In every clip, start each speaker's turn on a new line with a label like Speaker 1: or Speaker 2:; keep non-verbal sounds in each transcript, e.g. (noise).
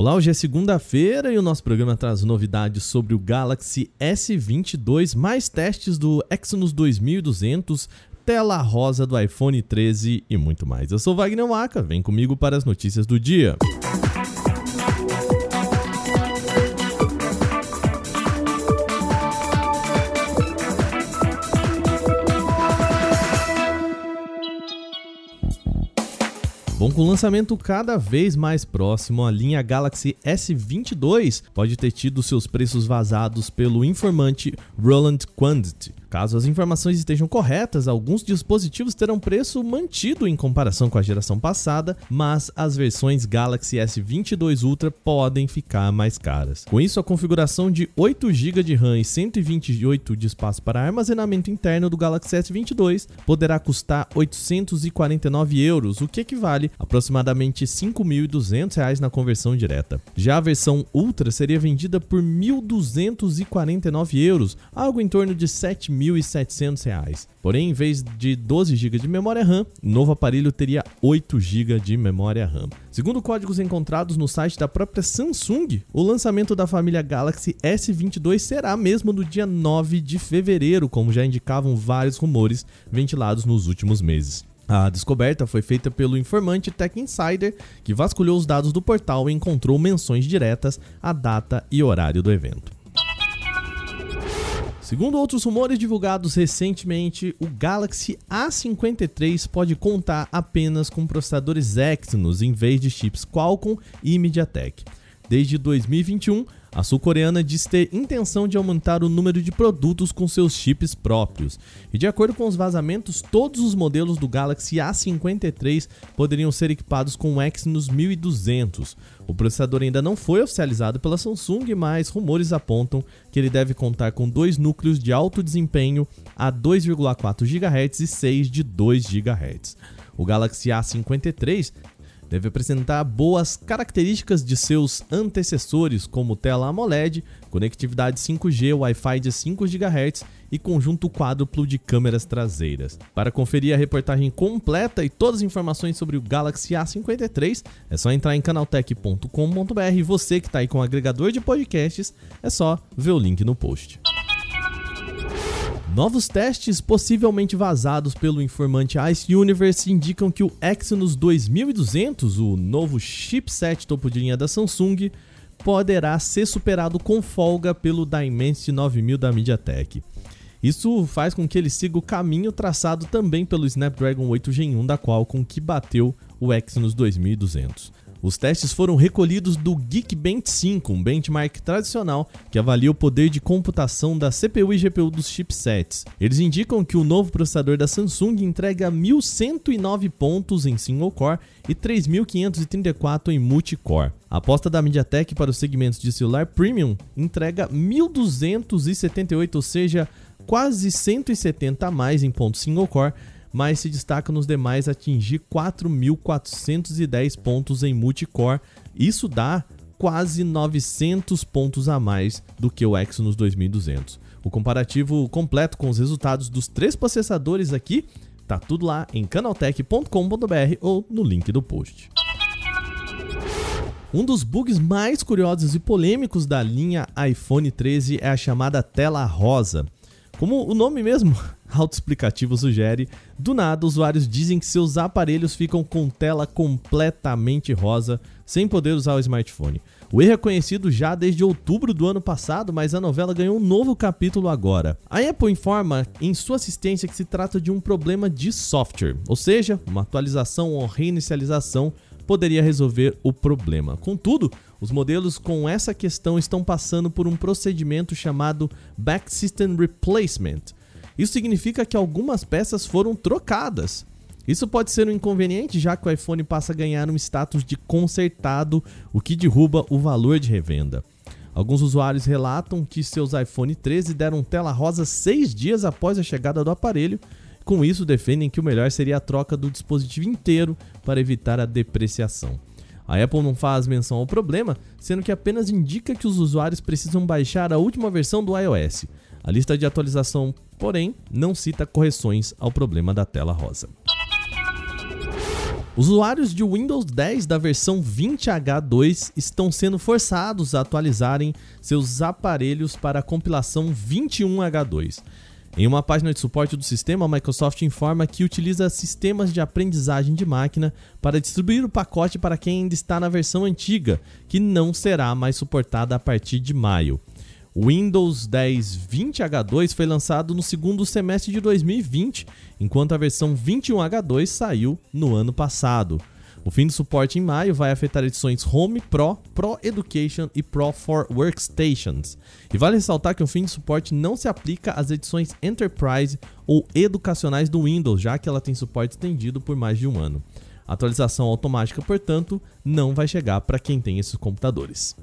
Speaker 1: Olá, hoje é segunda-feira e o nosso programa traz novidades sobre o Galaxy S22, mais testes do Exynos 2200, tela rosa do iPhone 13 e muito mais. Eu sou Wagner Waka, vem comigo para as notícias do dia. Bom, com o lançamento cada vez mais próximo, a linha Galaxy S22 pode ter tido seus preços vazados pelo informante Roland Quantity. Caso as informações estejam corretas, alguns dispositivos terão preço mantido em comparação com a geração passada, mas as versões Galaxy S22 Ultra podem ficar mais caras. Com isso, a configuração de 8 GB de RAM e 128 de espaço para armazenamento interno do Galaxy S22 poderá custar 849 euros, o que equivale a aproximadamente 5.200 reais na conversão direta. Já a versão Ultra seria vendida por 1.249 euros, algo em torno de 7 R$ 1.700. Porém, em vez de 12 GB de memória RAM, o novo aparelho teria 8 GB de memória RAM. Segundo códigos encontrados no site da própria Samsung, o lançamento da família Galaxy S22 será mesmo no dia 9 de fevereiro, como já indicavam vários rumores ventilados nos últimos meses. A descoberta foi feita pelo informante Tech Insider, que vasculhou os dados do portal e encontrou menções diretas à data e horário do evento. Segundo outros rumores divulgados recentemente, o Galaxy A53 pode contar apenas com processadores Exynos em vez de chips Qualcomm e MediaTek. Desde 2021, a sul-coreana diz ter intenção de aumentar o número de produtos com seus chips próprios. E de acordo com os vazamentos, todos os modelos do Galaxy A53 poderiam ser equipados com o Exynos 1200. O processador ainda não foi oficializado pela Samsung, mas rumores apontam que ele deve contar com dois núcleos de alto desempenho a 2,4 GHz e 6 de 2 GHz. O Galaxy A53 deve apresentar boas características de seus antecessores, como tela AMOLED, conectividade 5G, Wi-Fi de 5 GHz e conjunto quádruplo de câmeras traseiras. Para conferir a reportagem completa e todas as informações sobre o Galaxy A53, é só entrar em canaltech.com.br e você que está aí com o agregador de podcasts, é só ver o link no post. Novos testes, possivelmente vazados pelo informante Ice Universe, indicam que o Exynos 2200, o novo chipset topo de linha da Samsung, poderá ser superado com folga pelo Dimensity 9000 da MediaTek. Isso faz com que ele siga o caminho traçado também pelo Snapdragon 8 Gen 1 da Qualcomm que bateu o Exynos 2200. Os testes foram recolhidos do Geekbench 5, um benchmark tradicional que avalia o poder de computação da CPU e GPU dos chipsets. Eles indicam que o novo processador da Samsung entrega 1109 pontos em single core e 3534 em multicore. A aposta da MediaTek para os segmentos de celular premium entrega 1278, ou seja, quase 170 a mais em pontos single core mas se destaca nos demais atingir 4.410 pontos em multicore. Isso dá quase 900 pontos a mais do que o Exynos 2200. O comparativo completo com os resultados dos três processadores aqui tá tudo lá em canaltech.com.br ou no link do post. Um dos bugs mais curiosos e polêmicos da linha iPhone 13 é a chamada tela rosa. Como o nome mesmo (laughs) autoexplicativo sugere, do nada usuários dizem que seus aparelhos ficam com tela completamente rosa, sem poder usar o smartphone. O erro é conhecido já desde outubro do ano passado, mas a novela ganhou um novo capítulo agora. A Apple informa em sua assistência que se trata de um problema de software, ou seja, uma atualização ou reinicialização poderia resolver o problema. Contudo, os modelos com essa questão estão passando por um procedimento chamado Back System Replacement. Isso significa que algumas peças foram trocadas. Isso pode ser um inconveniente, já que o iPhone passa a ganhar um status de consertado, o que derruba o valor de revenda. Alguns usuários relatam que seus iPhone 13 deram tela rosa seis dias após a chegada do aparelho, com isso, defendem que o melhor seria a troca do dispositivo inteiro para evitar a depreciação. A Apple não faz menção ao problema, sendo que apenas indica que os usuários precisam baixar a última versão do iOS. A lista de atualização, porém, não cita correções ao problema da tela rosa. Usuários de Windows 10 da versão 20H2 estão sendo forçados a atualizarem seus aparelhos para a compilação 21H2. Em uma página de suporte do sistema, a Microsoft informa que utiliza sistemas de aprendizagem de máquina para distribuir o pacote para quem ainda está na versão antiga, que não será mais suportada a partir de maio. O Windows 10 20H2 foi lançado no segundo semestre de 2020, enquanto a versão 21H2 saiu no ano passado. O fim do suporte em maio vai afetar edições Home, Pro, Pro Education e Pro for Workstations. E vale ressaltar que o fim de suporte não se aplica às edições Enterprise ou educacionais do Windows, já que ela tem suporte estendido por mais de um ano. A atualização automática, portanto, não vai chegar para quem tem esses computadores.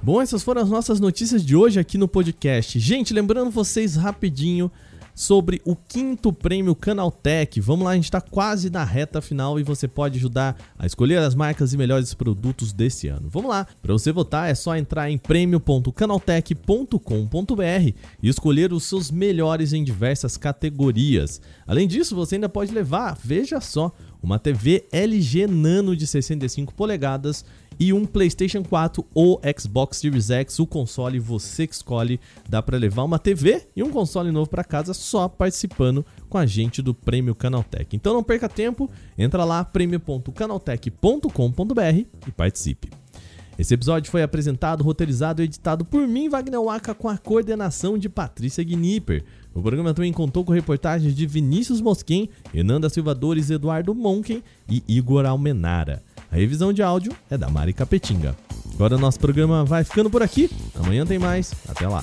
Speaker 1: Bom, essas foram as nossas notícias de hoje aqui no podcast. Gente, lembrando vocês rapidinho sobre o quinto prêmio Canaltech. Vamos lá, a gente está quase na reta final e você pode ajudar a escolher as marcas e melhores produtos desse ano. Vamos lá, para você votar é só entrar em prêmio.canaltech.com.br e escolher os seus melhores em diversas categorias. Além disso, você ainda pode levar, veja só, uma TV LG Nano de 65 polegadas e um PlayStation 4 ou Xbox Series X, o console você que escolhe. Dá para levar uma TV e um console novo para casa só participando com a gente do Prêmio Canaltech. Então não perca tempo, entra lá prêmio.canaltech.com.br e participe. Esse episódio foi apresentado, roteirizado e editado por mim, Wagner Waka, com a coordenação de Patrícia Gnipper. O programa também contou com reportagens de Vinícius Mosquen, Renanda Silva Dores, Eduardo Monken e Igor Almenara. A revisão de áudio é da Mari Capetinga. Agora nosso programa vai ficando por aqui. Amanhã tem mais. Até lá.